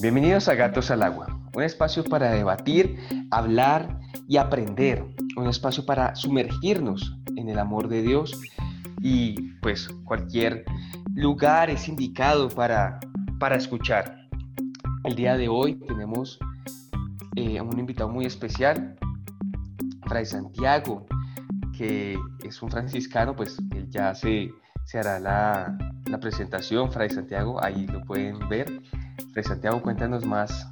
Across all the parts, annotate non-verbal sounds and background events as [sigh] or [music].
Bienvenidos a Gatos al Agua, un espacio para debatir, hablar y aprender, un espacio para sumergirnos en el amor de Dios y pues cualquier lugar es indicado para, para escuchar. El día de hoy tenemos eh, un invitado muy especial, Fray Santiago, que es un franciscano, pues él ya se, se hará la, la presentación, Fray Santiago, ahí lo pueden ver. Santiago, cuéntanos más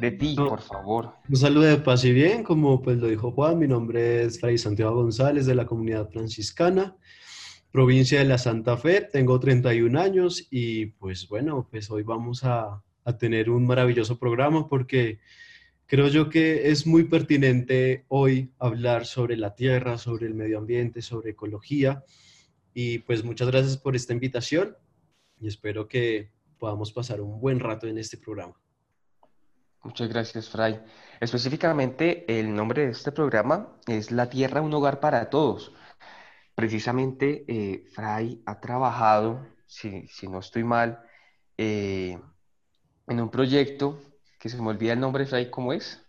de ti, por favor. Un saludo de paz y bien, como pues lo dijo Juan, mi nombre es Fray Santiago González de la comunidad franciscana, provincia de la Santa Fe, tengo 31 años y pues bueno, pues hoy vamos a, a tener un maravilloso programa porque creo yo que es muy pertinente hoy hablar sobre la tierra, sobre el medio ambiente, sobre ecología y pues muchas gracias por esta invitación y espero que podamos pasar un buen rato en este programa. Muchas gracias, Fray. Específicamente, el nombre de este programa es La Tierra, un hogar para todos. Precisamente, eh, Fray ha trabajado, si, si no estoy mal, eh, en un proyecto que se me olvida el nombre, Fray, ¿cómo es?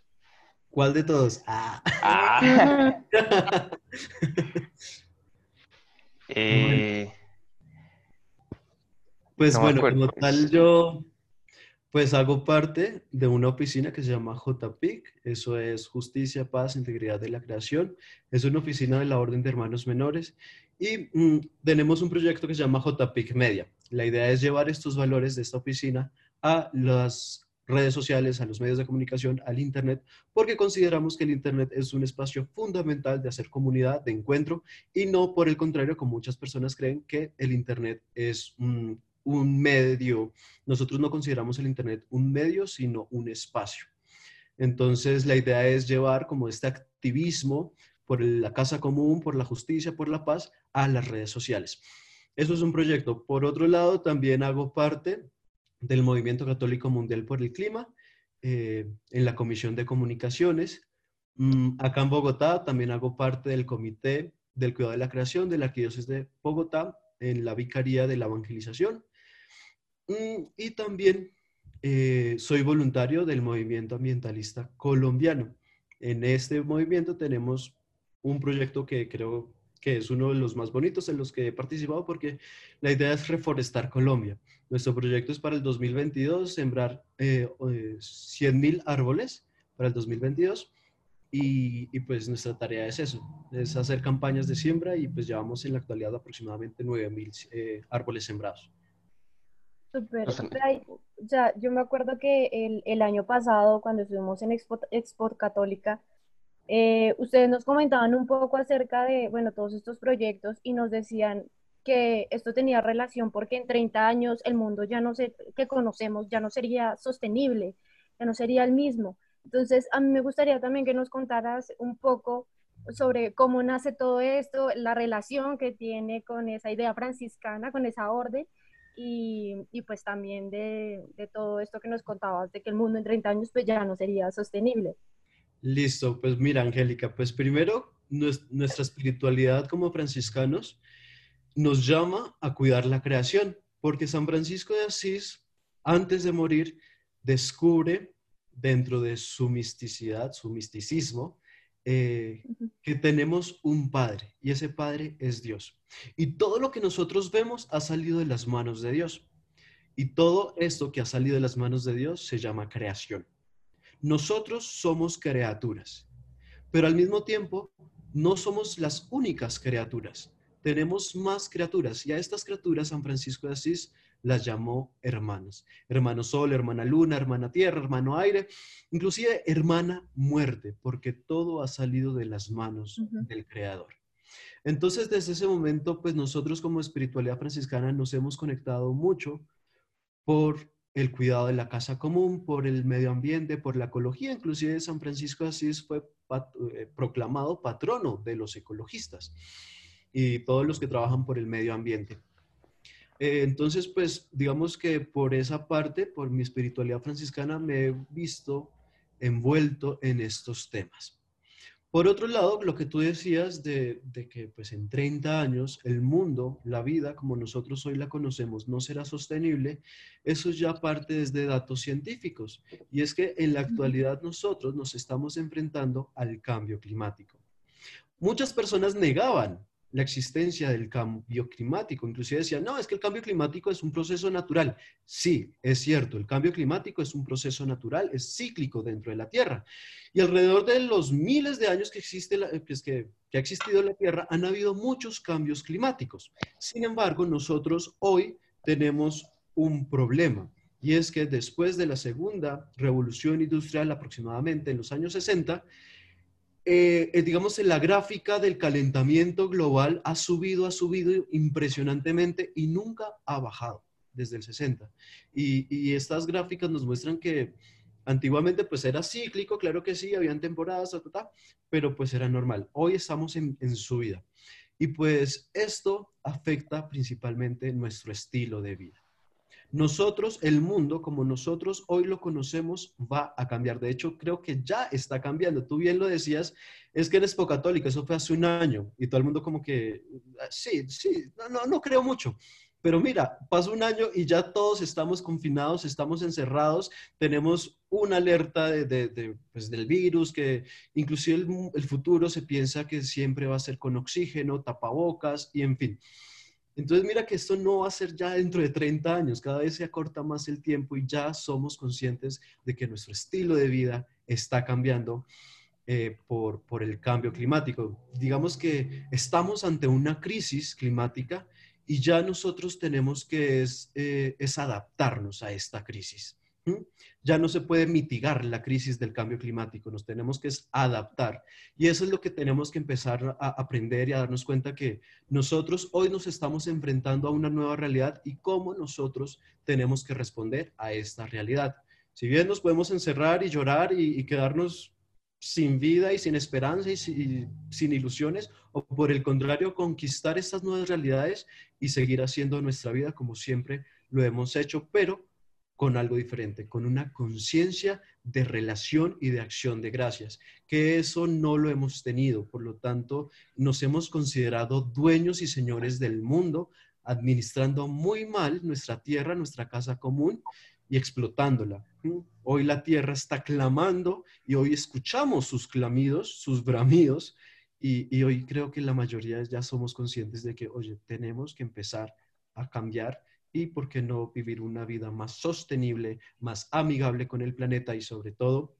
¿Cuál de todos? Ah. Ah. [laughs] Eh, pues no bueno, como tal yo pues hago parte de una oficina que se llama JPIC, eso es Justicia, Paz, Integridad de la Creación, es una oficina de la Orden de Hermanos Menores y mm, tenemos un proyecto que se llama JPIC Media. La idea es llevar estos valores de esta oficina a las redes sociales, a los medios de comunicación, al Internet, porque consideramos que el Internet es un espacio fundamental de hacer comunidad, de encuentro, y no por el contrario, como muchas personas creen que el Internet es un, un medio. Nosotros no consideramos el Internet un medio, sino un espacio. Entonces, la idea es llevar como este activismo por la casa común, por la justicia, por la paz, a las redes sociales. Eso es un proyecto. Por otro lado, también hago parte del Movimiento Católico Mundial por el Clima, eh, en la Comisión de Comunicaciones. Mm, acá en Bogotá también hago parte del Comité del Cuidado de la Creación de la Arquidiócesis de Bogotá, en la Vicaría de la Evangelización. Mm, y también eh, soy voluntario del movimiento ambientalista colombiano. En este movimiento tenemos un proyecto que creo que es uno de los más bonitos en los que he participado porque la idea es reforestar Colombia. Nuestro proyecto es para el 2022, sembrar eh, 100 mil árboles para el 2022 y, pues nuestra tarea es eso, es hacer campañas de siembra y pues llevamos en la actualidad aproximadamente 9 mil eh, árboles sembrados. Súper. O sea, yo me acuerdo que el, el año pasado, cuando estuvimos en Expo, Expo Católica, eh, ustedes nos comentaban un poco acerca de, bueno, todos estos proyectos y nos decían que esto tenía relación porque en 30 años el mundo ya no sé, que conocemos ya no sería sostenible, ya no sería el mismo. Entonces, a mí me gustaría también que nos contaras un poco sobre cómo nace todo esto, la relación que tiene con esa idea franciscana, con esa orden y, y pues también de, de, todo esto que nos contabas, de que el mundo en 30 años pues ya no sería sostenible. Listo, pues mira, Angélica, pues primero nuestra espiritualidad como franciscanos nos llama a cuidar la creación, porque San Francisco de Asís, antes de morir, descubre dentro de su misticidad, su misticismo, eh, que tenemos un Padre y ese Padre es Dios. Y todo lo que nosotros vemos ha salido de las manos de Dios. Y todo esto que ha salido de las manos de Dios se llama creación. Nosotros somos criaturas, pero al mismo tiempo no somos las únicas criaturas. Tenemos más criaturas y a estas criaturas San Francisco de Asís las llamó hermanos. Hermano Sol, hermana Luna, hermana Tierra, hermano Aire, inclusive hermana Muerte, porque todo ha salido de las manos uh -huh. del Creador. Entonces, desde ese momento, pues nosotros como espiritualidad franciscana nos hemos conectado mucho por el cuidado de la casa común, por el medio ambiente, por la ecología. Inclusive San Francisco de Asís fue pat eh, proclamado patrono de los ecologistas y todos los que trabajan por el medio ambiente. Eh, entonces, pues digamos que por esa parte, por mi espiritualidad franciscana, me he visto envuelto en estos temas. Por otro lado, lo que tú decías de, que pues en 30 años el mundo, la vida como nosotros hoy la conocemos, no será sostenible, eso ya parte desde datos científicos. Y es que en la actualidad nosotros nos estamos enfrentando al cambio climático. Muchas personas negaban la existencia del cambio climático. Inclusive decían, no, es que el cambio climático es un proceso natural. Sí, es cierto, el cambio climático es un proceso natural, es cíclico dentro de la Tierra. Y alrededor de los miles de años que, existe pues, que ha existido la Tierra, han habido muchos cambios climáticos. Sin embargo, nosotros hoy tenemos un problema. Y es que después de la segunda revolución industrial, aproximadamente en los años 60, eh, eh, digamos, la gráfica del calentamiento global ha subido, ha subido impresionantemente y nunca ha bajado desde el 60. Y, estas gráficas nos muestran que antiguamente pues era cíclico, claro que sí, habían temporadas, pero pues era normal. Hoy estamos en, en subida. Y pues esto afecta principalmente nuestro estilo de vida nosotros, el mundo como nosotros hoy lo conocemos, va a cambiar. De hecho, creo que ya está cambiando. Tú bien lo decías, es que eres católica, eso fue hace un año y todo el mundo como que, ah, sí, sí, no, no, creo mucho. Pero mira, pasó un año y ya todos estamos confinados, estamos encerrados, tenemos una alerta de, pues, del virus, que inclusive el, el futuro se piensa que siempre va a ser con oxígeno, tapabocas y en fin. Entonces mira que esto no va a ser ya dentro de 30 años, cada vez se acorta más el tiempo y ya somos conscientes de que nuestro estilo de vida está cambiando eh, por, por el cambio climático. Digamos que estamos ante una crisis climática y ya nosotros tenemos que es, eh, adaptarnos a esta crisis. Ya no se puede mitigar la crisis del cambio climático, nos tenemos que adaptar. Y eso es lo que tenemos que empezar a aprender y a darnos cuenta que nosotros hoy nos estamos enfrentando a una nueva realidad y cómo nosotros tenemos que responder a esta realidad. Si bien nos podemos encerrar y llorar y, quedarnos sin vida y sin esperanza y, y sin ilusiones, o por el contrario, conquistar estas nuevas realidades y seguir haciendo nuestra vida como siempre lo hemos hecho, pero con algo diferente, con una conciencia de relación y de acción de gracias, que eso no lo hemos tenido. Por lo tanto, nos hemos considerado dueños y señores del mundo, administrando muy mal nuestra tierra, nuestra casa común y explotándola. Hoy la tierra está clamando y hoy escuchamos sus clamidos, sus bramidos, y, y hoy creo que la mayoría ya somos conscientes de que, oye, tenemos que empezar a cambiar y por qué no vivir una vida más sostenible, más amigable con el planeta y sobre todo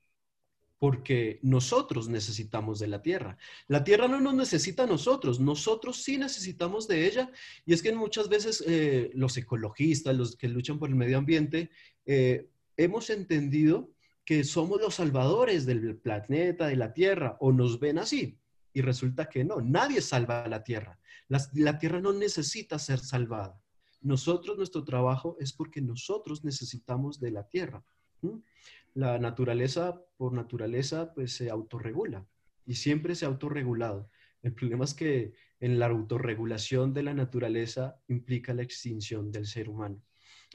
porque nosotros necesitamos de la tierra. La tierra no nos necesita a nosotros, nosotros sí necesitamos de ella. Y es que muchas veces eh, los ecologistas, los que luchan por el medio ambiente, eh, hemos entendido que somos los salvadores del planeta, de la tierra, o nos ven así. Y resulta que no, nadie salva a la tierra. la tierra no necesita ser salvada. Nosotros, nuestro trabajo es porque nosotros necesitamos de la tierra. La naturaleza, por naturaleza, pues se autorregula y siempre se ha autorregulado. El problema es que en la autorregulación de la naturaleza implica la extinción del ser humano,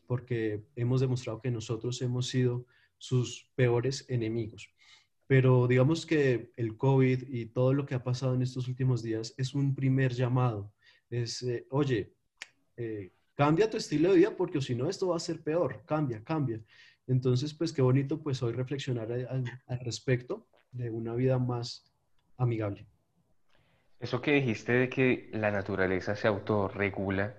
porque hemos demostrado que nosotros hemos sido sus peores enemigos. Pero digamos que el COVID y todo lo que ha pasado en estos últimos días es un primer llamado. Es, eh, oye, eh, Cambia tu estilo de vida porque si no esto va a ser peor. Cambia, cambia. Entonces, pues qué bonito pues hoy reflexionar al, respecto de una vida más amigable. Eso que dijiste de que la naturaleza se autorregula,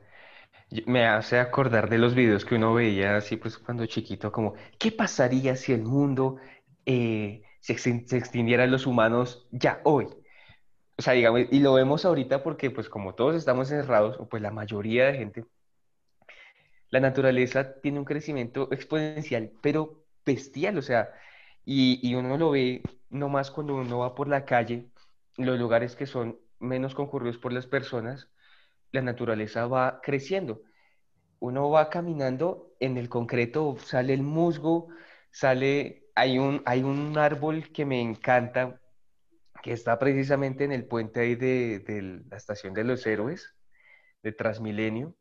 me hace acordar de los videos que uno veía así pues cuando chiquito, como, ¿qué pasaría si el mundo eh, se, se extinguieran los humanos ya hoy? O sea, digamos, y lo vemos ahorita porque pues como todos estamos encerrados, o pues la mayoría de gente la naturaleza tiene un crecimiento exponencial, pero bestial, o sea, y, uno lo ve nomás cuando uno va por la calle, los lugares que son menos concurridos por las personas, la naturaleza va creciendo. Uno va caminando, en el concreto sale el musgo, sale, hay un, hay un árbol que me encanta, que está precisamente en el puente ahí de, de la estación de los héroes, de Transmilenio,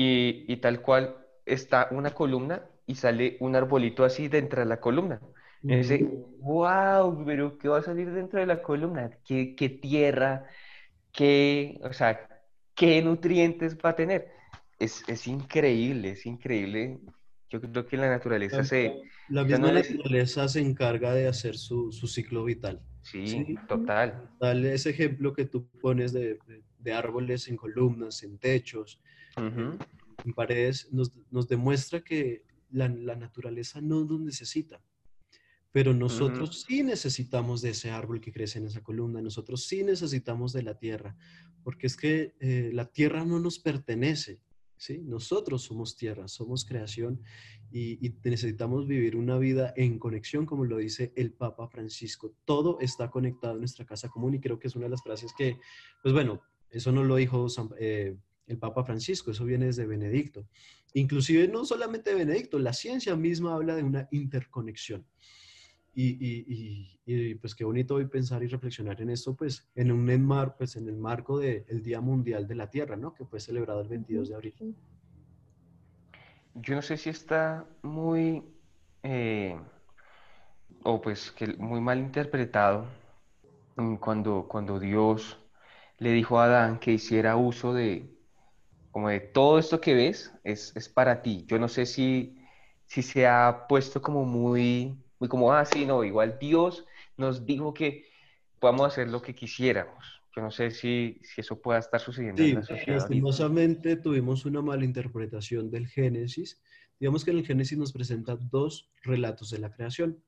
y, tal cual está una columna y sale un arbolito así dentro de la columna. Ese, wow, pero ¿qué va a salir dentro de la columna? ¿Qué, qué tierra? ¿Qué, o sea, qué nutrientes va a tener? Es, es increíble, es increíble. Yo creo que la naturaleza se... La misma no es- naturaleza se encarga de hacer su, su ciclo vital. Sí, Sí. total. Dale ese ejemplo que tú pones de, de- de árboles en columnas, en techos, Ujú. en paredes, nos, nos demuestra que la, la naturaleza no nos necesita. Pero nosotros sí necesitamos de ese árbol que crece en esa columna, nosotros sí necesitamos de la tierra, porque es que eh, la tierra no nos pertenece, ¿sí? Nosotros somos tierra, somos creación y, y necesitamos vivir una vida en conexión, como lo dice el Papa Francisco. Todo está conectado en nuestra casa común y creo que es una de las frases que, pues bueno, eso no lo dijo San- eh, el Papa Francisco, eso viene desde Benedicto. Inclusive no solamente Benedicto, la ciencia misma habla de una interconexión. Y, y- y- y, pues qué bonito hoy pensar y reflexionar en esto, pues en un enmar, pues en el marco del Día Mundial de la Tierra, ¿no? Que fue celebrado el 22 de abril. Yo no sé si está muy, eh, o pues que muy mal interpretado mm, cuando, cuando Dios le dijo a Adán que hiciera uso de, como de todo esto que ves es, es para ti. Yo no sé si, si se ha puesto como muy, muy como, ah, sí, no, igual Dios nos dijo que podamos hacer lo que quisiéramos. Yo no sé si, si eso pueda estar sucediendo Sí, en la sociedad ahorita. lastimosamente tuvimos una mala interpretación del Génesis. Digamos que en el Génesis nos presenta dos relatos de la creación.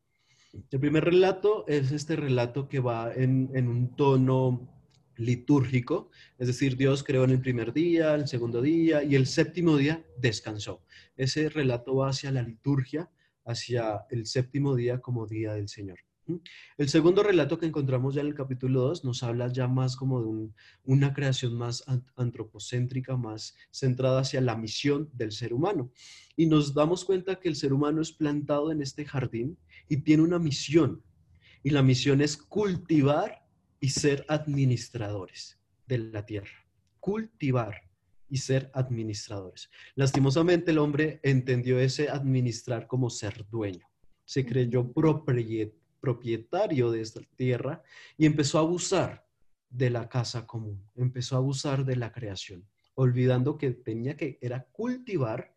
El primer relato es este relato que va en, en un tono litúrgico, es decir, Dios creó en el primer día, el segundo día y el séptimo día descansó. Ese relato va hacia la liturgia, hacia el séptimo día como día del Señor. ¿Mm? El segundo relato que encontramos ya en el capítulo 2 nos habla ya más como de un- una creación más an- antropocéntrica, más centrada hacia la misión del ser humano. Y nos damos cuenta que el ser humano es plantado en este jardín y tiene una misión. Y la misión es cultivar y ser administradores de la tierra. Cultivar y ser administradores. Lastimosamente el hombre entendió ese administrar como ser dueño. Se creyó propietario de esta tierra y empezó a abusar de la casa común, empezó a abusar de la creación, olvidando que tenía que era cultivar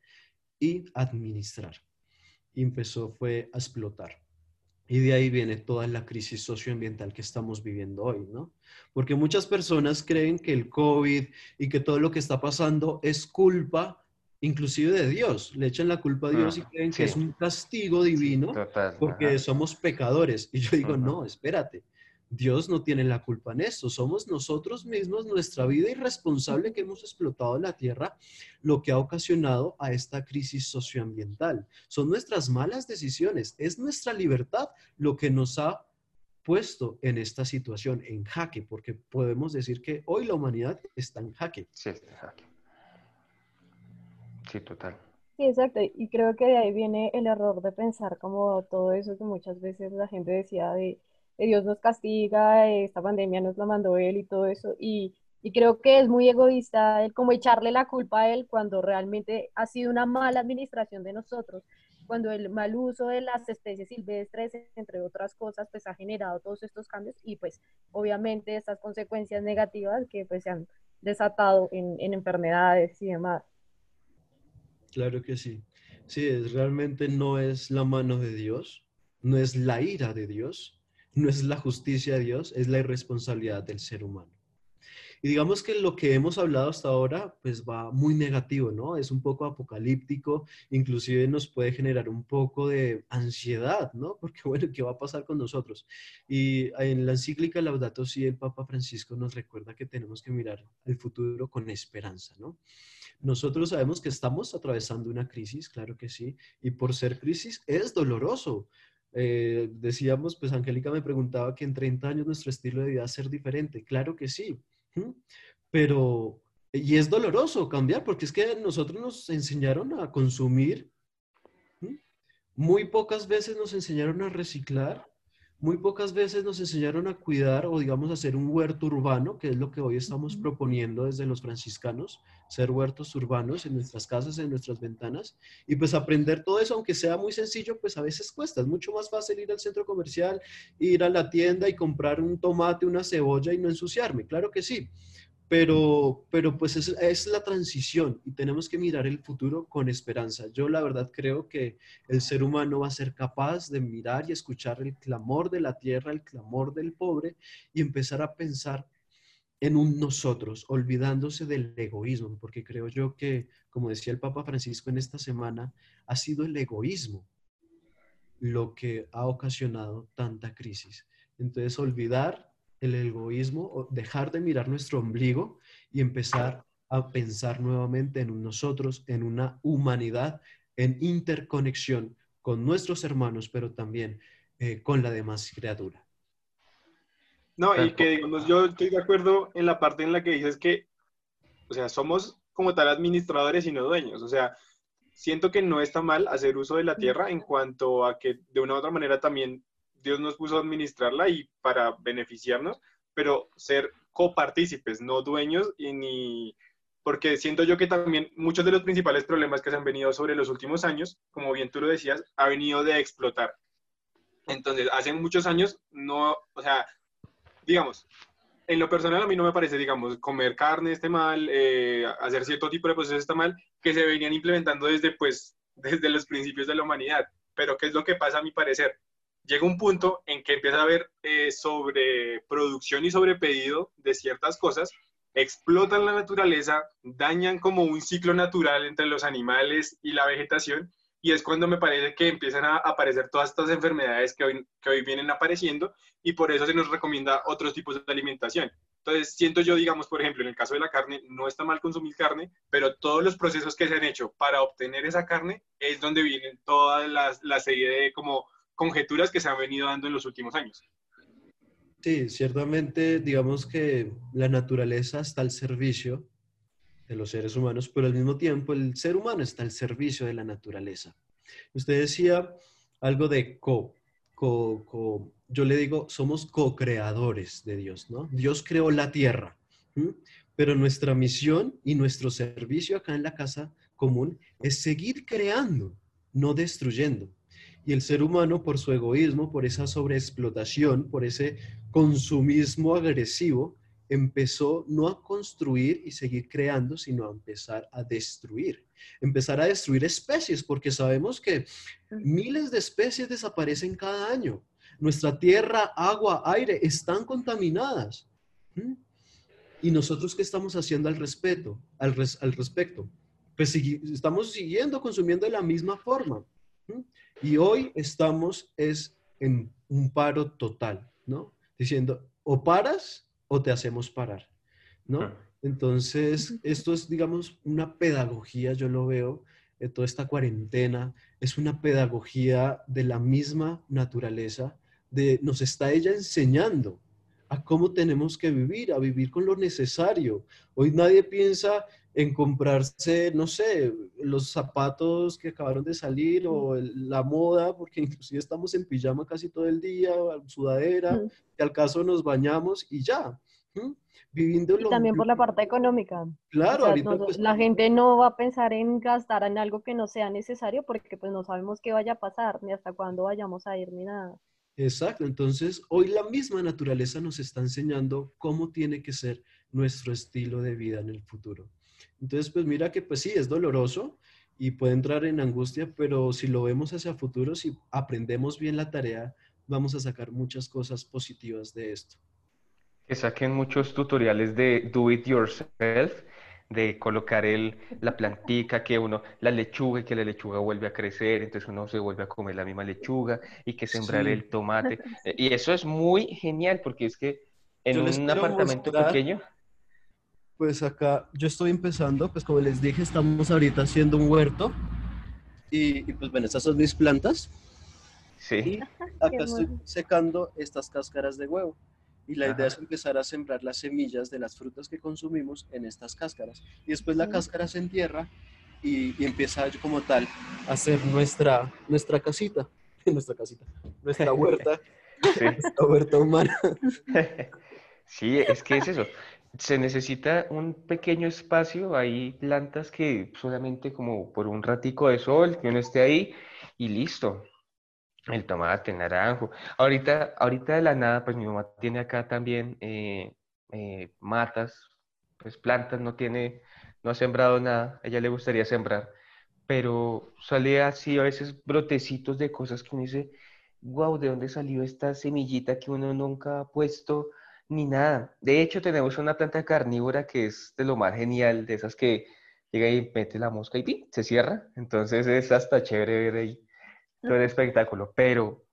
y administrar. Y empezó fue a explotar. Y de ahí viene toda la crisis socioambiental que estamos viviendo hoy, ¿no? Porque muchas personas creen que el COVID y que todo lo que está pasando es culpa inclusive de Dios. Le echan la culpa a Dios y creen que es un castigo divino Total, porque ajá. somos pecadores. [laughs] Y yo digo, no, espérate. Dios no tiene la culpa en esto. Somos nosotros mismos, nuestra vida irresponsable que hemos explotado la tierra, lo que ha ocasionado a esta crisis socioambiental. Son nuestras malas decisiones. Es nuestra libertad lo que nos ha puesto en esta situación, en jaque, porque podemos decir que hoy la humanidad está en jaque. Sí, está en jaque. Sí, total. Sí, exacto. Y creo que de ahí viene el error de pensar como todo eso que muchas veces la gente decía de, de Dios nos castiga, esta pandemia nos la mandó Él y todo eso. Y, y creo que es muy egoísta el como echarle la culpa a Él cuando realmente ha sido una mala administración de nosotros, cuando el mal uso de las especies silvestres, entre otras cosas, pues ha generado todos estos cambios y pues obviamente estas consecuencias negativas que pues se han desatado en, en enfermedades y demás. Claro que sí. Sí, es, realmente no es la mano de Dios, no es la ira de Dios, no es la justicia de Dios, es la irresponsabilidad del ser humano. Y digamos que lo que hemos hablado hasta ahora, pues va muy negativo, ¿no? Es un poco apocalíptico, inclusive nos puede generar un poco de ansiedad, ¿no? [laughs] Porque, bueno, ¿qué va a pasar con nosotros? Y en la encíclica Laudato Si, el Papa Francisco nos recuerda que tenemos que mirar el futuro con esperanza, ¿no? Nosotros sabemos que estamos atravesando una crisis, claro que sí, y por ser crisis es doloroso. Eh, decíamos, pues Angélica me preguntaba que en 30 años nuestro estilo de vida va a ser diferente, claro que sí, pero, y es doloroso cambiar, porque es que nosotros nos enseñaron a consumir, muy pocas veces nos enseñaron a reciclar, muy pocas veces nos enseñaron a cuidar o digamos a hacer un huerto urbano, que es lo que hoy estamos proponiendo desde los franciscanos, ser huertos urbanos en nuestras casas, en nuestras ventanas. Y pues aprender todo eso, aunque sea muy sencillo, pues a veces cuesta. Es mucho más fácil ir al centro comercial, ir a la tienda y comprar un tomate, una cebolla y no ensuciarme. Claro que sí pero, pero pues es, es, la transición y tenemos que mirar el futuro con esperanza. Yo la verdad creo que el ser humano va a ser capaz de mirar y escuchar el clamor de la tierra, el clamor del pobre y empezar a pensar en un nosotros, olvidándose del egoísmo, porque creo yo que, como decía el Papa Francisco en esta semana, ha sido el egoísmo lo que ha ocasionado tanta crisis. Entonces, olvidar el egoísmo, dejar de mirar nuestro ombligo y empezar a pensar nuevamente en nosotros, en una humanidad, en interconexión con nuestros hermanos, pero también eh, con la demás criatura. No, y que digamos, yo estoy de acuerdo en la parte en la que dices que, o sea, somos como tal administradores y no dueños. O sea, siento que no está mal hacer uso de la tierra en cuanto a que de una u otra manera también Dios nos puso a administrarla y para beneficiarnos, pero ser copartícipes, no dueños y ni... Porque siento yo que también muchos de los principales problemas que se han venido sobre los últimos años, como bien tú lo decías, ha venido de explotar. Entonces, hace muchos años no, o sea, digamos, en lo personal a mí no me parece, digamos, comer carne esté mal, eh, hacer cierto tipo de procesos está mal, que se venían implementando desde, pues, [laughs] desde los principios de la humanidad. Pero ¿qué es lo que pasa a mi parecer? Llega un punto en que empieza a haber eh, sobreproducción y sobrepedido de ciertas cosas, explotan la naturaleza, dañan como un ciclo natural entre los animales y la vegetación, y es cuando me parece que empiezan a aparecer todas estas enfermedades que hoy, que hoy vienen apareciendo, y por eso se nos recomienda otros tipos de alimentación. Entonces, siento yo, digamos, por ejemplo, en el caso de la carne, no está mal consumir carne, pero todos los procesos que se han hecho para obtener esa carne es donde vienen toda la, la serie de como conjeturas que se han venido dando en los últimos años. Sí, ciertamente, digamos que la naturaleza está al servicio de los seres humanos, pero al mismo tiempo el ser humano está al servicio de la naturaleza. Usted decía algo de co, co, co yo le digo, somos co-creadores de Dios, ¿no? Dios creó la tierra, pero nuestra misión y nuestro servicio acá en la casa común es seguir creando, no destruyendo. Y el ser humano, por su egoísmo, por esa sobreexplotación, por ese consumismo agresivo, empezó no a construir y seguir creando, sino a empezar a destruir. Empezar a destruir especies, porque sabemos que miles de especies desaparecen cada año. Nuestra tierra, agua, aire están contaminadas. ¿Y nosotros qué estamos haciendo al, respeto, al, al respecto? Pues estamos siguiendo consumiendo de la misma forma. Y hoy estamos es en un paro total, ¿no? Diciendo, o paras o te hacemos parar, ¿no? Entonces, esto es, digamos, una pedagogía, yo lo veo, de toda esta cuarentena, es una pedagogía de la misma naturaleza, de, nos está ella enseñando a cómo tenemos que vivir, a vivir con lo necesario. Hoy nadie piensa en comprarse, no sé, los zapatos que acabaron de salir o la moda, porque [laughs] inclusive estamos en pijama casi todo el día, sudadera, que al caso nos bañamos y ya. Viviendo y también por la parte económica. Claro, ahorita pues, la gente no va a pensar en gastar en algo que no sea necesario porque pues no sabemos qué vaya a pasar, ni hasta cuándo vayamos a ir, ni nada. Exacto, entonces hoy la misma naturaleza nos está enseñando cómo tiene que ser nuestro estilo de vida en el futuro. Entonces, pues mira que pues sí, es doloroso y puede entrar en angustia, pero si lo vemos hacia futuro, si aprendemos bien la tarea, vamos a sacar muchas cosas positivas de esto. Que saquen muchos tutoriales de do it yourself, de colocar el, la plantica, que uno, la lechuga y que la lechuga vuelve a crecer, entonces uno se vuelve a comer la misma lechuga y que sembrar el tomate. [laughs] Y eso es muy genial porque es que en un apartamento pequeño pues acá yo estoy empezando, pues como les dije, estamos ahorita haciendo un huerto y, pues bueno, estas son mis plantas. Sí. Y [laughs] acá estoy secando estas cáscaras de huevo. Y la idea es empezar a sembrar las semillas de las frutas que consumimos en estas cáscaras. Y después la cáscara se entierra y, y empieza como tal a hacer nuestra, nuestra casita, [laughs] nuestra casita, nuestra [laughs] huerta Sí. [laughs] Esta huerta humana. Sí, es que es eso. Se necesita un pequeño espacio, hay plantas que solamente como por un ratico de sol, que uno esté ahí y listo. El tomate, el naranjo. Ahorita, ahorita de la nada, pues mi mamá tiene acá también eh, eh, matas, pues plantas, no tiene, no ha sembrado nada, a ella le gustaría sembrar, pero sale así a veces brotecitos de cosas que uno dice, wow, ¿de dónde salió esta semillita que uno nunca ha puesto? Ni nada. De hecho, tenemos una planta carnívora que es de lo más genial, de esas que llega y mete la mosca y ¡pim! se cierra. Entonces es hasta chévere ver ahí todo el espectáculo. Pero,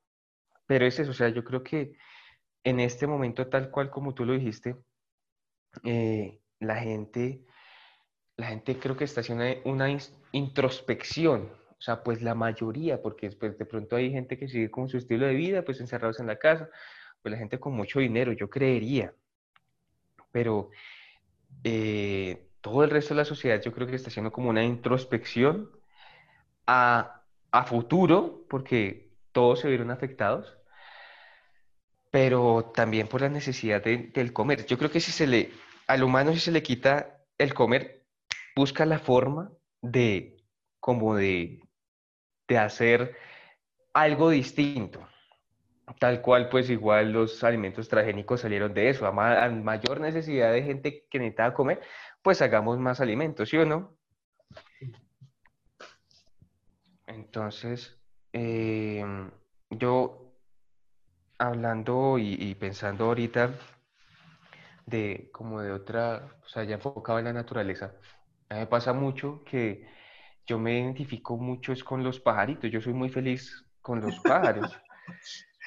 pero es eso, o sea, yo creo que en este momento, tal cual como tú lo dijiste, eh, la gente, la gente creo que está haciendo una introspección. O sea, pues la mayoría, porque después de pronto hay gente que sigue con su estilo de vida, pues encerrados en la casa, pues la gente con mucho dinero, yo creería. Pero eh, todo el resto de la sociedad yo creo que está haciendo como una introspección a, a futuro, porque todos se vieron afectados, pero también por la necesidad del comer. Yo creo que si se le, al humano si se le quita el comer, busca la forma de, como de, de hacer algo distinto. Tal cual, pues igual los alimentos transgénicos salieron de eso. A, mayor necesidad de gente que necesita comer, pues hagamos más alimentos, ¿sí o no? Entonces, em, yo hablando y, pensando ahorita de como de otra, o sea, ya enfocado en la naturaleza, a mí me pasa mucho que yo me identifico mucho es con los pajaritos, yo soy muy feliz con los pájaros. [laughs]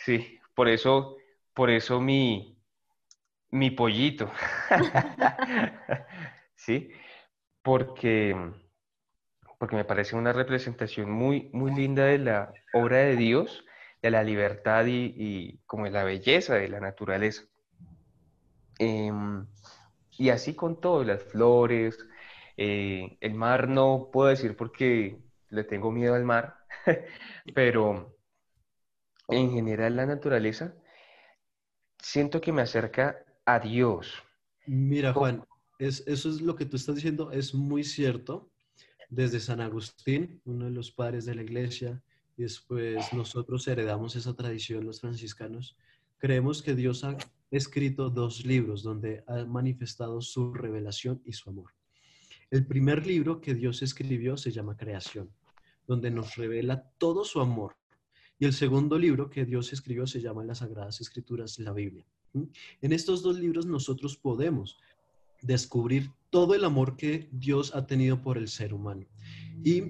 Sí, por eso, por eso mi, mi pollito. [laughs] sí, porque, porque me parece una representación muy, muy linda de la obra de Dios, de la libertad y, como de la belleza de la naturaleza. Em, y así con todo, las flores, eh, el mar no puedo decir porque le tengo miedo al mar, [laughs] pero en general la naturaleza siento que me acerca a Dios. Mira, Juan, es, eso es lo que tú estás diciendo, es muy cierto. Desde San Agustín, uno de los padres de la iglesia, y después nosotros heredamos esa tradición, los franciscanos, creemos que Dios ha escrito dos libros donde ha manifestado su revelación y su amor. El primer libro que Dios escribió se llama Creación, donde nos revela todo su amor, y el segundo libro que Dios escribió se llama Las Sagradas Escrituras, la Biblia. En estos dos libros nosotros podemos descubrir todo el amor que Dios ha tenido por el ser humano. Y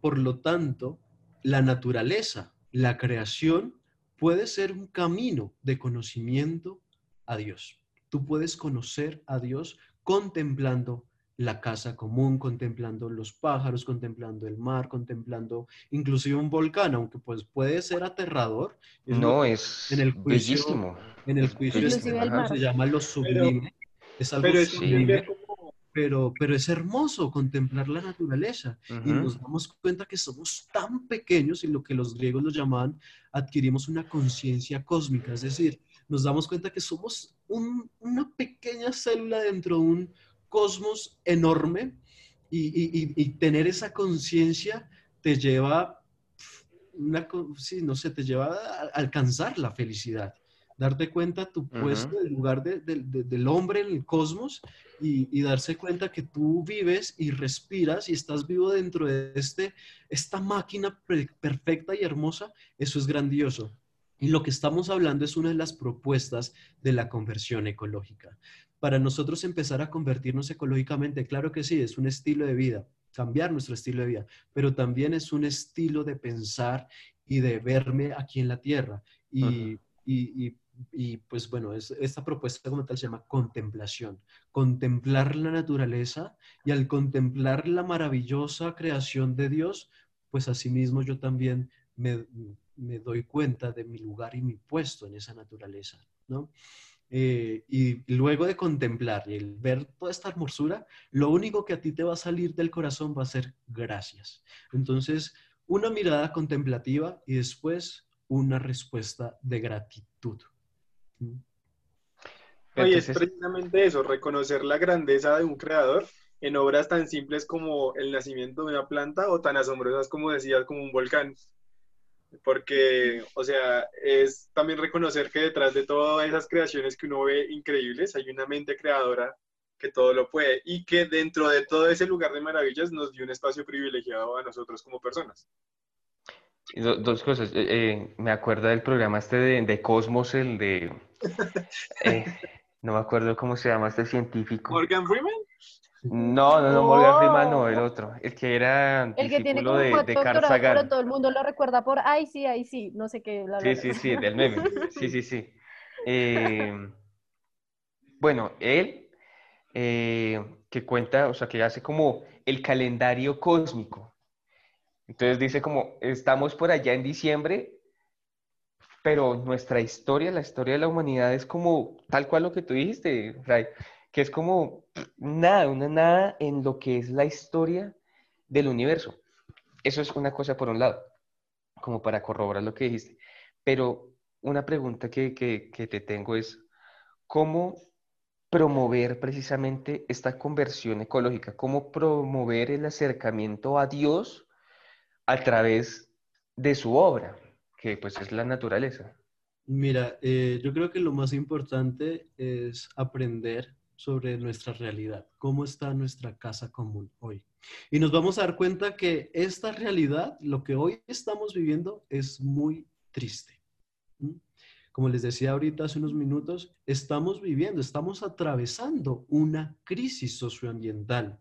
por lo tanto, la naturaleza, la creación, puede ser un camino de conocimiento a Dios. Tú puedes conocer a Dios contemplando la casa común, contemplando los pájaros, contemplando el mar, contemplando inclusive un volcán, aunque pues puede ser aterrador. no, es en el bellísimo. En el juicio se llama lo sublime. Es algo pero sublime, pero, pero es hermoso contemplar la naturaleza. Y nos damos cuenta que somos tan pequeños y lo que los griegos lo llamaban, adquirimos una conciencia cósmica, es decir, nos damos cuenta que somos una pequeña célula dentro de un cosmos enorme y, tener esa conciencia te lleva, una, sí, no sé, te lleva a alcanzar la felicidad. Darte cuenta tu puesto, el lugar del hombre en el cosmos y, darse cuenta que tú vives y respiras y estás vivo dentro de este, esta máquina perfecta y hermosa, eso es grandioso. Y lo que estamos hablando es una de las propuestas de la conversión ecológica para nosotros empezar a convertirnos ecológicamente, claro que sí, es un estilo de vida, cambiar nuestro estilo de vida, pero también es un estilo de pensar y de verme aquí en la tierra. Y, y, pues bueno, es, esta propuesta como tal se llama contemplación, contemplar la naturaleza y al contemplar la maravillosa creación de Dios, pues asimismo yo también me, me doy cuenta de mi lugar y mi puesto en esa naturaleza, ¿no? Eh, y luego de contemplar y el ver toda esta hermosura, lo único que a ti te va a salir del corazón va a ser gracias. Entonces, una mirada contemplativa y después una respuesta de gratitud. Oye, es precisamente eso, reconocer la grandeza de un creador en obras tan simples como el nacimiento de una planta o tan asombrosas como decías, como un volcán. Porque, o sea, es también reconocer que detrás de todas esas creaciones que uno ve increíbles, hay una mente creadora que todo lo puede y que dentro de todo ese lugar de maravillas nos dio un espacio privilegiado a nosotros como personas. Dos cosas. Eh, eh, me acuerdo del programa este de, Cosmos, el de... Eh, no me acuerdo cómo se llama este científico. ¿Morgan Freeman? No, no, no, Morgan Freeman no, el otro. El que era el que tiene como de, de Carl Sagan. Pero todo el mundo lo recuerda por, ay, sí, ay, sí, no sé qué. sí, sí, sí, del meme. Sí, sí, sí. bueno, él eh, que cuenta, o sea, que hace como el calendario cósmico. Entonces dice como, estamos por allá en diciembre, pero nuestra historia, la historia de la humanidad es como tal cual lo que tú dijiste, Ray, que es como nada, una nada en lo que es la historia del universo. Eso es una cosa por un lado, como para corroborar lo que dijiste. Pero una pregunta que, que, que te tengo es, ¿cómo promover precisamente esta conversión ecológica, cómo promover el acercamiento a Dios a través de su obra, que pues es la naturaleza. Mira, eh, yo creo que lo más importante es aprender sobre nuestra realidad, cómo está nuestra casa común hoy. Y nos vamos a dar cuenta que esta realidad, lo que hoy estamos viviendo, es muy triste como les decía ahorita hace unos minutos, estamos viviendo, estamos atravesando una crisis socioambiental.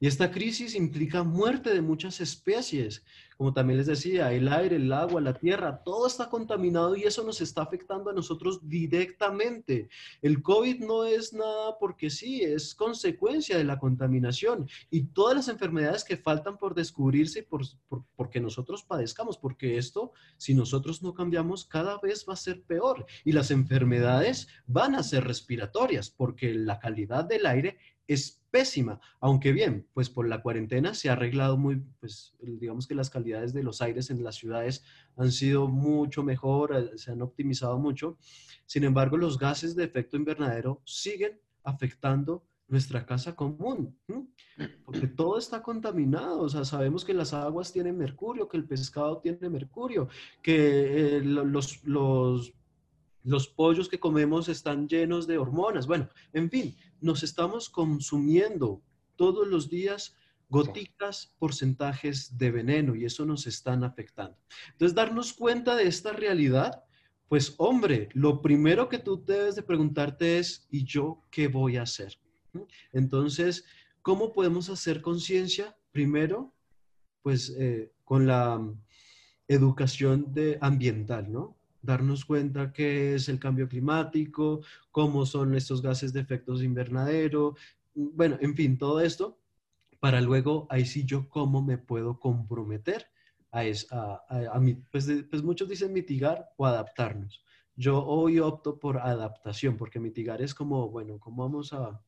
Y esta crisis implica muerte de muchas especies. Como también les decía, el aire, el agua, la tierra, todo está contaminado y eso nos está afectando a nosotros directamente. El COVID no es nada porque sí, es consecuencia de la contaminación y todas las enfermedades que faltan por descubrirse por, por, porque nosotros padezcamos, porque esto, si nosotros no cambiamos, cada vez va a ser peor y las enfermedades van a ser respiratorias porque la calidad del aire es pésima, aunque bien, pues por la cuarentena se ha arreglado muy, pues digamos que las calidades de los aires en las ciudades han sido mucho mejor, eh, se han optimizado mucho. Sin embargo, los gases de efecto invernadero siguen afectando nuestra casa común, porque todo está contaminado, o sea, sabemos que las aguas tienen mercurio, que el pescado tiene mercurio, que eh, los, los los pollos que comemos están llenos de hormonas. Bueno, en fin, nos estamos consumiendo todos los días gotitas, porcentajes de veneno y eso nos están afectando. Entonces, darnos cuenta de esta realidad, pues hombre, lo primero que tú debes de preguntarte es, ¿y yo qué voy a hacer? Entonces, ¿cómo podemos hacer conciencia? Primero, pues eh, con la educación de ambiental, ¿no? Darnos cuenta qué es el cambio climático, cómo son estos gases de efectos invernadero, bueno, en fin, todo esto, para luego, ahí sí yo cómo me puedo comprometer a, a, pues, pues, muchos dicen mitigar o adaptarnos. Yo hoy opto por adaptación, porque mitigar es como, bueno, ¿cómo vamos a,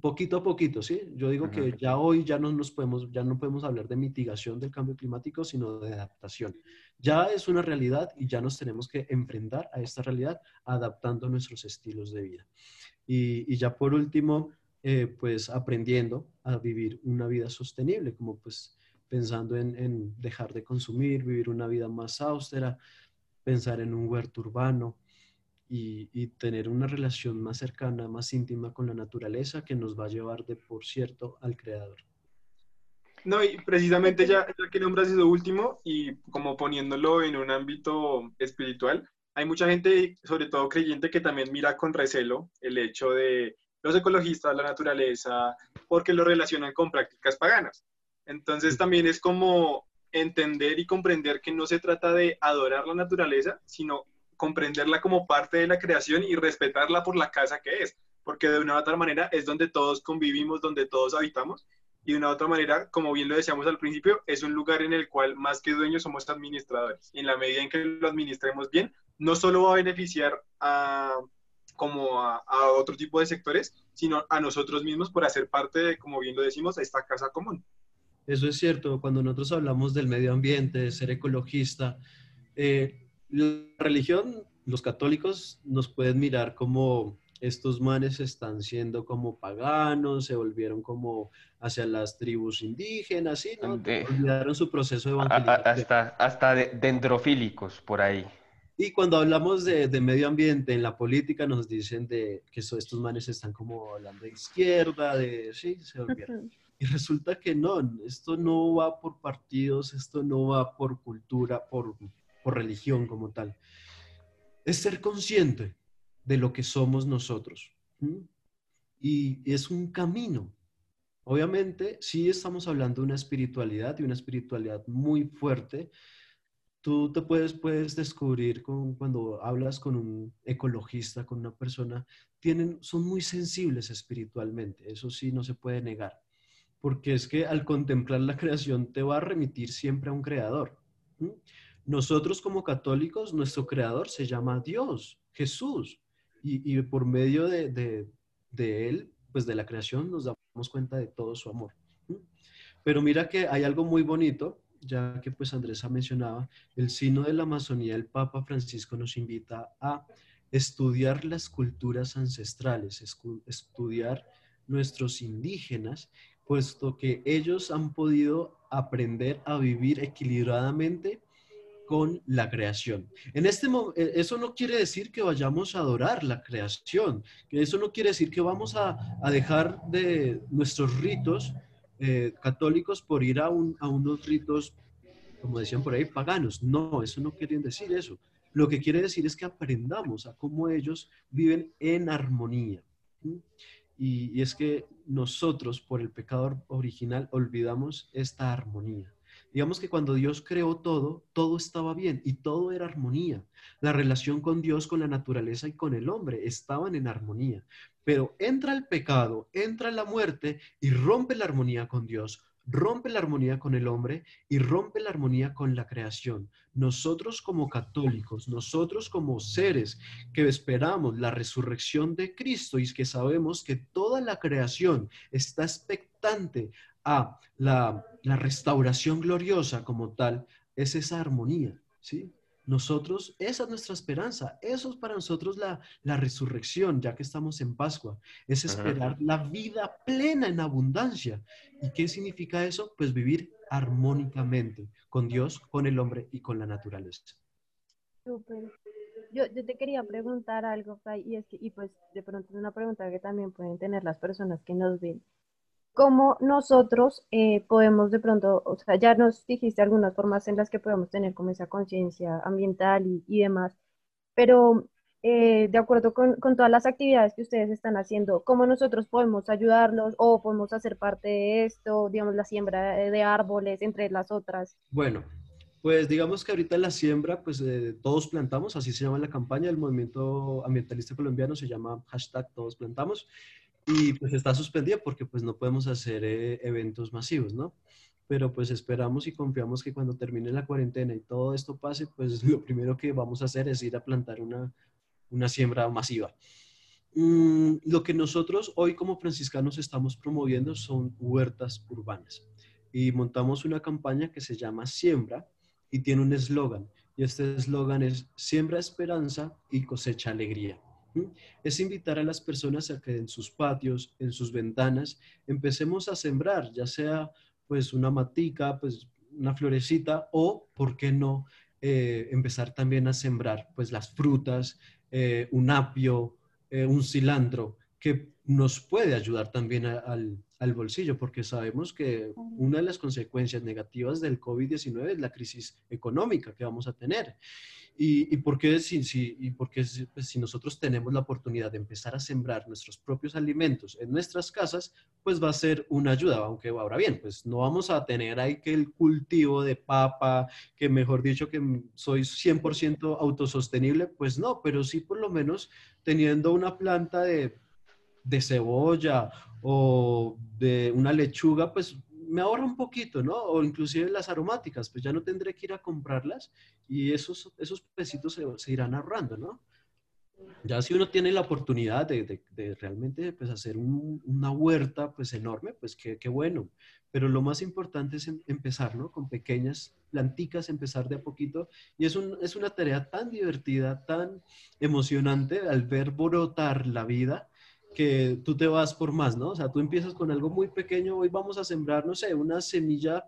poquito a poquito, ¿sí? Yo digo que ya hoy ya no nos podemos, ya no podemos hablar de mitigación del cambio climático, sino de adaptación. Ya es una realidad y ya nos tenemos que enfrentar a esta realidad adaptando nuestros estilos de vida. Y, ya por último, eh, pues aprendiendo a vivir una vida sostenible, como pues pensando en, en dejar de consumir, vivir una vida más austera, pensar en un huerto urbano, y, tener una relación más cercana, más íntima con la naturaleza que nos va a llevar de, por cierto, al creador. No, y precisamente ya, ya que nombras eso último y como poniéndolo en un ámbito espiritual, hay mucha gente, sobre todo creyente, que también mira con recelo el hecho de los ecologistas, la naturaleza, porque lo relacionan con prácticas paganas. Entonces también es como entender y comprender que no se trata de adorar la naturaleza, sino comprenderla como parte de la creación y respetarla por la casa que es, porque de una u otra manera es donde todos convivimos, donde todos habitamos, y de una u otra manera, como bien lo decíamos al principio, es un lugar en el cual más que dueños somos administradores. En la medida en que lo administremos bien, no solo va a beneficiar a como a, a otro tipo de sectores, sino a nosotros mismos por hacer parte de, como bien lo decimos, esta casa común. eso es cierto. Cuando nosotros hablamos del medio ambiente, de ser ecologista, eh, la religión, los católicos nos pueden mirar como estos manes están siendo como paganos, se volvieron como hacia las tribus indígenas, ¿sí? ¿no? Olvidaron su proceso de evangelización. Hasta, hasta dendrofílicos por ahí. Y cuando hablamos de, de, medio ambiente en la política nos dicen de que estos manes están como hablando de izquierda, de sí, se olvidaron. Y resulta que no, esto no va por partidos, esto no va por cultura, por, por religión como tal. Es ser consciente de lo que somos nosotros. Y es un camino. Obviamente, sí estamos hablando de una espiritualidad y una espiritualidad muy fuerte, tú te puedes, puedes descubrir con, cuando hablas con un ecologista, con una persona, tienen, son muy sensibles espiritualmente, eso sí no se puede negar, porque es que al contemplar la creación te va a remitir siempre a un creador. Nosotros como católicos, nuestro creador se llama Dios, Jesús, y, por medio de, de, él, pues de la creación, nos damos cuenta de todo su amor. Pero mira que hay algo muy bonito ya que pues Andrés ha mencionado, el sino de la Amazonía, el Papa Francisco nos invita a estudiar las culturas ancestrales, estudiar nuestros indígenas, puesto que ellos han podido aprender a vivir equilibradamente con la creación. En este e, eso no quiere decir que vayamos a adorar la creación, eso no quiere decir que vamos a, a dejar de nuestros ritos eh, católicos por ir a, unos ritos, como decían por ahí, paganos. No, eso no quieren decir eso. Lo que quiere decir es que aprendamos a cómo ellos viven en armonía. y, es que nosotros, por el pecado original, olvidamos esta armonía. Digamos que cuando Dios creó todo, todo estaba bien y todo era armonía. La relación con Dios, con la naturaleza y con el hombre estaban en armonía. Pero entra el pecado, entra la muerte y rompe la armonía con Dios, rompe la armonía con el hombre y rompe la armonía con la creación. Nosotros como católicos, nosotros como seres que esperamos la resurrección de Cristo y que sabemos que toda la creación está expectante a la, restauración gloriosa como tal, es esa armonía, ¿sí? Nosotros, esa es nuestra esperanza, eso es para nosotros la, resurrección, ya que estamos en Pascua, es esperar la vida plena en abundancia. ¿Y qué significa eso? Pues vivir armónicamente con Dios, con el hombre y con la naturaleza. Súper. Yo, yo, te quería preguntar algo, y es que, y pues de pronto es una pregunta que también pueden tener las personas que nos ven cómo nosotros eh, podemos de pronto, o sea, ya nos dijiste algunas formas en las que podemos tener como esa conciencia ambiental y, demás, pero eh, de acuerdo con, con, todas las actividades que ustedes están haciendo, ¿cómo nosotros podemos ayudarlos o podemos hacer parte de esto, digamos, la siembra de, árboles, entre las otras? Bueno, pues digamos que ahorita la siembra, pues eh, todos plantamos, así se llama la campaña, el movimiento ambientalista colombiano se llama hashtag todos plantamos y pues está suspendida porque pues no podemos hacer eh, eventos masivos, ¿no? Pero pues esperamos y confiamos que cuando termine la cuarentena y todo esto pase, pues [laughs] lo primero que vamos a hacer es ir a plantar una, una siembra masiva. Mm, lo que nosotros hoy como franciscanos estamos promoviendo son huertas urbanas y montamos una campaña que se llama Siembra y tiene un eslogan y este eslogan es Siembra esperanza y cosecha alegría es invitar a las personas a que en sus patios, en sus ventanas, empecemos a sembrar, ya sea pues una matica, pues una florecita o, ¿por qué no, eh, empezar también a sembrar pues las frutas, eh, un apio, eh, un cilantro, que nos puede ayudar también al, al, bolsillo, porque sabemos que una de las consecuencias negativas del COVID-19 es la crisis económica que vamos a tener. ¿Y, y por qué, si, si, y porque pues, si nosotros tenemos la oportunidad de empezar a sembrar nuestros propios alimentos en nuestras casas, pues va a ser una ayuda, aunque ahora bien, pues no vamos a tener ahí que el cultivo de papa, que mejor dicho que soy 100% autosostenible, pues no, pero sí por lo menos teniendo una planta de, de cebolla o de una lechuga, pues me ahorra un poquito, ¿no? O inclusive las aromáticas, pues ya no tendré que ir a comprarlas y esos, esos pesitos se, irán ahorrando, ¿no? Ya si uno tiene la oportunidad de, de, realmente pues, hacer una huerta pues enorme, pues qué, qué, bueno. Pero lo más importante es em, empezar, ¿no? Con pequeñas planticas, empezar de a poquito. Y es, un, es una tarea tan divertida, tan emocionante al ver brotar la vida que tú te vas por más, ¿no? O sea, tú empiezas con algo muy pequeño, hoy vamos a sembrar, no sé, una semilla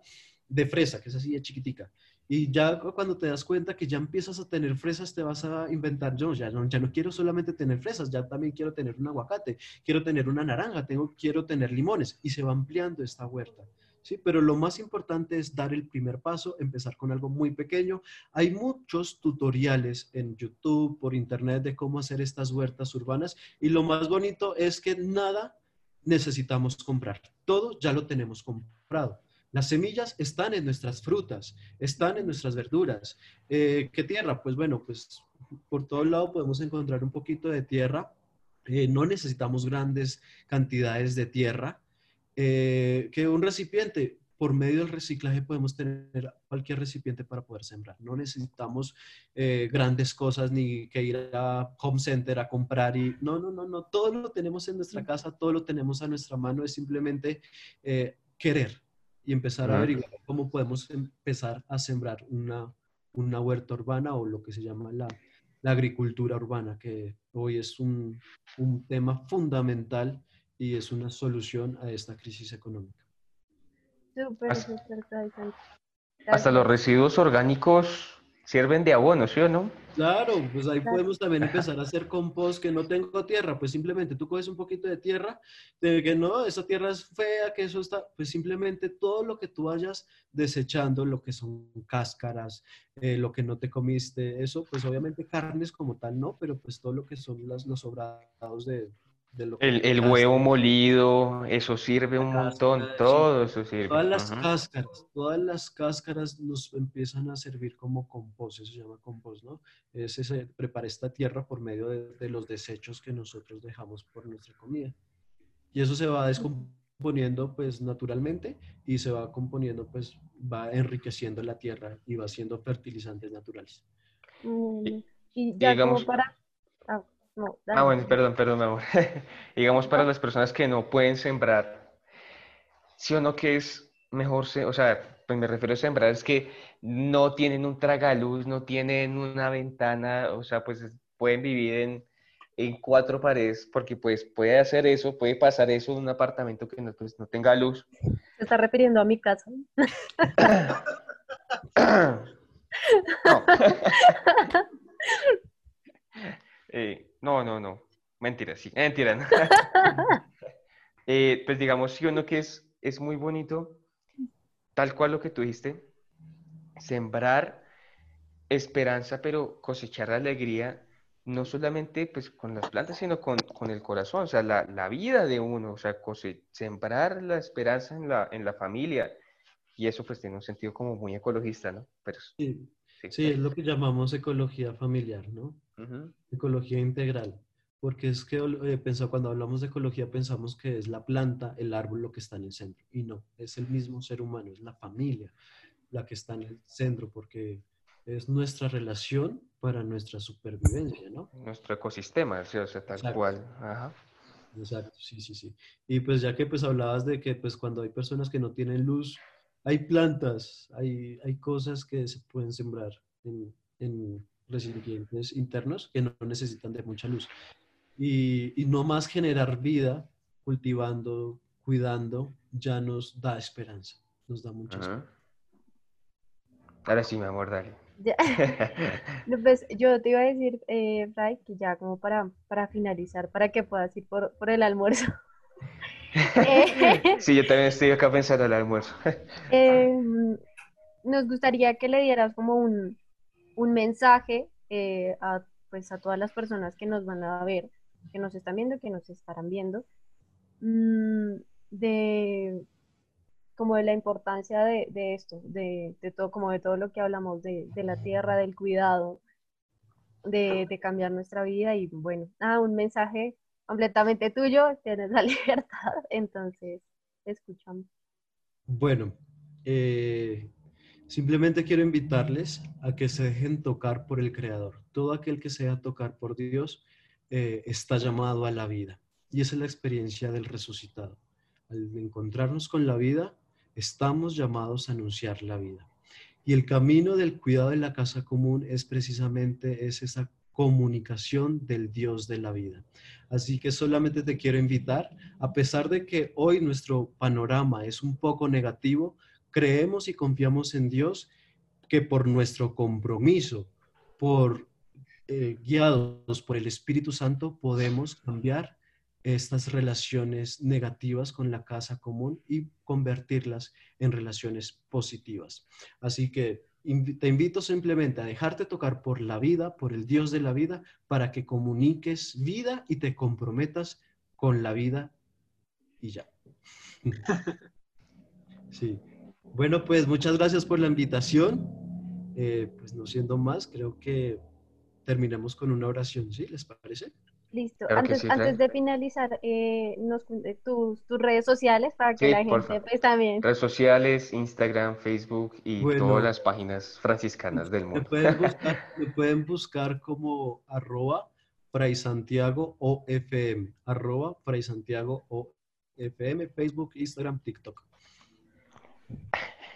de fresa, que es así de chiquitica. Y ya cuando te das cuenta que ya empiezas a tener fresas, te vas a inventar, yo ya no, quiero solamente tener fresas, ya también quiero tener un aguacate, quiero tener una naranja, tengo, quiero tener limones. Y se va ampliando esta huerta. ¿Sí? Pero lo más importante es dar el primer paso, empezar con algo muy pequeño. Hay muchos tutoriales en YouTube, por internet, de cómo hacer estas huertas urbanas. Y lo más bonito es que nada necesitamos comprar. Todo ya lo tenemos comprado. Las semillas están en nuestras frutas, están en nuestras verduras. Eh, ¿Qué tierra? Pues bueno, pues por todo lado podemos encontrar un poquito de tierra. Eh, no necesitamos grandes cantidades de tierra. Eh, que un recipiente, por medio del reciclaje podemos tener cualquier recipiente para poder sembrar. No necesitamos grandes cosas ni que ir a Home Center a comprar y no, no, no, no, todo lo tenemos en nuestra casa, todo lo tenemos a nuestra mano, es simplemente querer, y empezar a averiguar cómo podemos empezar a sembrar una, una huerta urbana o lo que se llama la, la agricultura urbana, que hoy es un, un, tema fundamental y es una solución a esta crisis económica. Súper, súper Hasta los residuos orgánicos sirven de abono, ¿sí o no? Claro, pues ahí podemos también empezar a hacer compost que no tengo tierra, pues simplemente tú coges un poquito de tierra, de que no, esa tierra es fea, que eso está, pues simplemente todo lo que tú vayas desechando, lo que son cáscaras, eh, lo que no te comiste, eso, pues obviamente carnes como tal no, pero pues todo lo que son las, los sobrados de, el, huevo molido, eso sirve un montón, todo eso sirve. Todas las cáscaras, todas las cáscaras nos empiezan a servir como compost, eso se llama compost, ¿no? Ese se prepara esta tierra por medio de, los desechos que nosotros dejamos por nuestra comida. Y eso se va descomponiendo pues naturalmente y se va componiendo pues va enriqueciendo la tierra y va siendo fertilizantes naturales. Mm, y ya como para ah, bueno, perdón, perdón, mi amor. [laughs] Digamos para las personas que no pueden sembrar, ¿sí o no que es mejor, o sea, pues me refiero a sembrar, es que no tienen un tragaluz, no tienen una ventana, o sea, pues pueden vivir en, en cuatro paredes, porque pues puede hacer eso, puede pasar eso en un apartamento que no, pues, no tenga luz. ¿Se está refiriendo a mi casa? [coughs] [coughs] no. [laughs] [laughs] eh, no, no, no. Mentira, sí. Mentira. [laughs] [laughs] Eh, pues digamos, sí uno que es, es muy bonito, tal cual lo que tú dijiste, sembrar esperanza, pero cosechar alegría, no solamente pues con las plantas, sino con, el corazón, o sea, la, vida de uno, o sea, sembrar la esperanza en la, en la familia. Y eso pues tiene un sentido como muy ecologista, ¿no? Pero, sí, sí, es lo que llamamos ecología familiar, ¿no? Ecología integral. Porque es que eh, cuando hablamos de ecología pensamos que es la planta, el árbol lo que está en el centro. Y no, es el mismo ser humano, es la familia la que está en el centro, porque es nuestra relación para nuestra supervivencia, ¿no? Nuestro ecosistema, o sea, tal cual. Exacto, sí, sí, sí. Y pues ya que pues hablabas de que pues cuando hay personas que no tienen luz, hay plantas, hay, hay cosas que se pueden sembrar en, en recipientes internos que no necesitan de mucha luz. Y, y, no más generar vida cultivando, cuidando, ya nos da esperanza, nos da mucha esperanza. Ahora sí, mi amor, dale. [laughs] pues, yo te iba a decir, eh, Fray, que ya como para, para finalizar, para que puedas ir por, por el almuerzo. [laughs] sí, yo también estoy acá pensando en el almuerzo. [laughs] Em, nos gustaría que le dieras como un, un mensaje eh, a, pues, a todas las personas que nos van a ver, que nos están viendo, que nos estarán viendo, mm, de como de la importancia de, de esto, de, de, todo, como de todo lo que hablamos de, de la tierra, del cuidado, de, de, cambiar nuestra vida y bueno, ah, un mensaje completamente tuyo, tienes la [laughs] libertad, entonces escuchamos. Bueno, eh, Simplemente quiero invitarles a que se dejen tocar por el Creador. Todo aquel que sea tocar por Dios eh, está llamado a la vida. Y esa es la experiencia del resucitado. Al encontrarnos con la vida, estamos llamados a anunciar la vida. Y el camino del cuidado de la casa común es precisamente es esa comunicación del Dios de la vida. Así que solamente te quiero invitar, a pesar de que hoy nuestro panorama es un poco negativo, creemos y confiamos en Dios que por nuestro compromiso, por eh, guiados por el Espíritu Santo, podemos cambiar estas relaciones negativas con la casa común y convertirlas en relaciones positivas. Así que te invito simplemente a dejarte tocar por la vida, por el Dios de la vida, para que comuniques vida y te comprometas con la vida y ya. [laughs] Sí. Bueno, pues muchas gracias por la invitación. Eh, pues no siendo más, creo que terminamos con una oración, ¿sí? ¿Les parece? Listo. antes, antes de finalizar, eh, nos, eh, tus, tus, redes sociales para que la gente pues, también. Redes sociales, Instagram, Facebook y todas las páginas franciscanas del mundo. Me pueden [laughs] buscar, me pueden buscar como arroba Fray Santiago OFM, arroba Fray Santiago OFM, Facebook, Instagram, TikTok.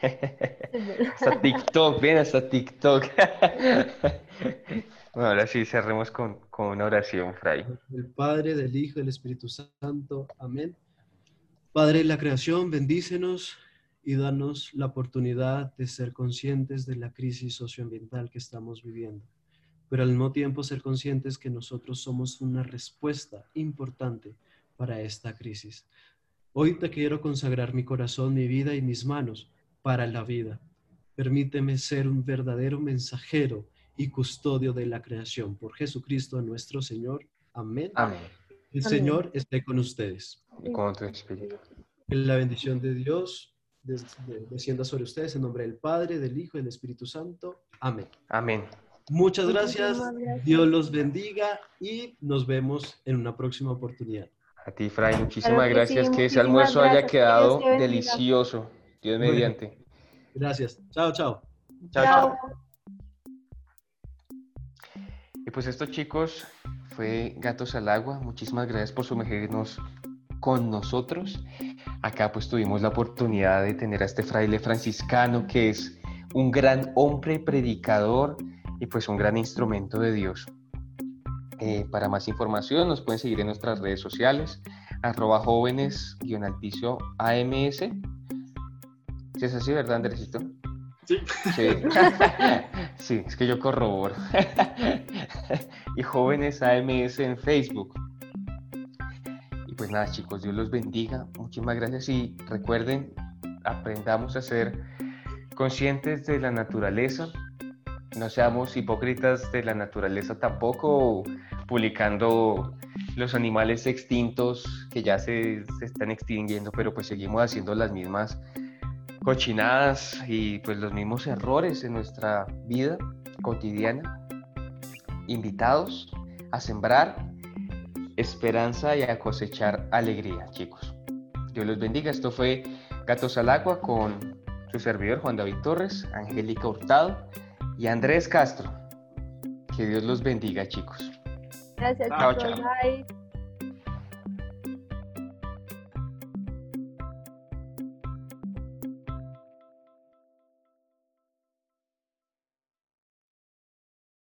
[laughs] hasta TikTok, bien, hasta TikTok. [laughs] bueno, ahora sí, cerremos con, con una oración, Fray. El Padre, del Hijo, del Espíritu Santo. Amén. Padre de la creación, bendícenos y danos la oportunidad de ser conscientes de la crisis socioambiental que estamos viviendo, pero al mismo tiempo ser conscientes que nosotros somos una respuesta importante para esta crisis. Hoy te quiero consagrar mi corazón, mi vida y mis manos para la vida. Permíteme ser un verdadero mensajero y custodio de la creación. Por Jesucristo nuestro Señor. Amén. Amén. El Señor esté con ustedes. Y con tu espíritu. La bendición de Dios descienda sobre ustedes en nombre del Padre, del Hijo y del Espíritu Santo. Amén. Amén. Muchas gracias. Dios los bendiga y nos vemos en una próxima oportunidad. A ti, Fray, muchísimas gracias. que ese almuerzo haya quedado delicioso. Dios mediante. Gracias. Chao, chao. Chao, chao. Y pues esto, chicos, fue Gatos al Agua. Muchísimas gracias por sumergirnos con nosotros. Acá pues tuvimos la oportunidad de tener a este fraile franciscano que es un gran hombre predicador y pues un gran instrumento de Dios. Eh, para más información nos pueden seguir en nuestras redes sociales, arroba jóvenes Es así, ¿verdad, Andresito? Sí. Sí, [laughs] es que yo corroboro. [laughs] y jóvenes AMS en Facebook. Y pues nada, chicos, Dios los bendiga. Muchísimas gracias y recuerden, aprendamos a ser conscientes de la naturaleza. No seamos hipócritas de la naturaleza tampoco, publicando los animales extintos que ya se, se están extinguiendo, pero pues seguimos haciendo las mismas cochinadas y pues los mismos errores en nuestra vida cotidiana, invitados a sembrar esperanza y a cosechar alegría, chicos. Dios los bendiga. Esto fue Gatos al Agua con su servidor Juan David Torres, Angélica Hurtado y Andrés Castro. Que Dios los bendiga, chicos. Gracias, chao, chao.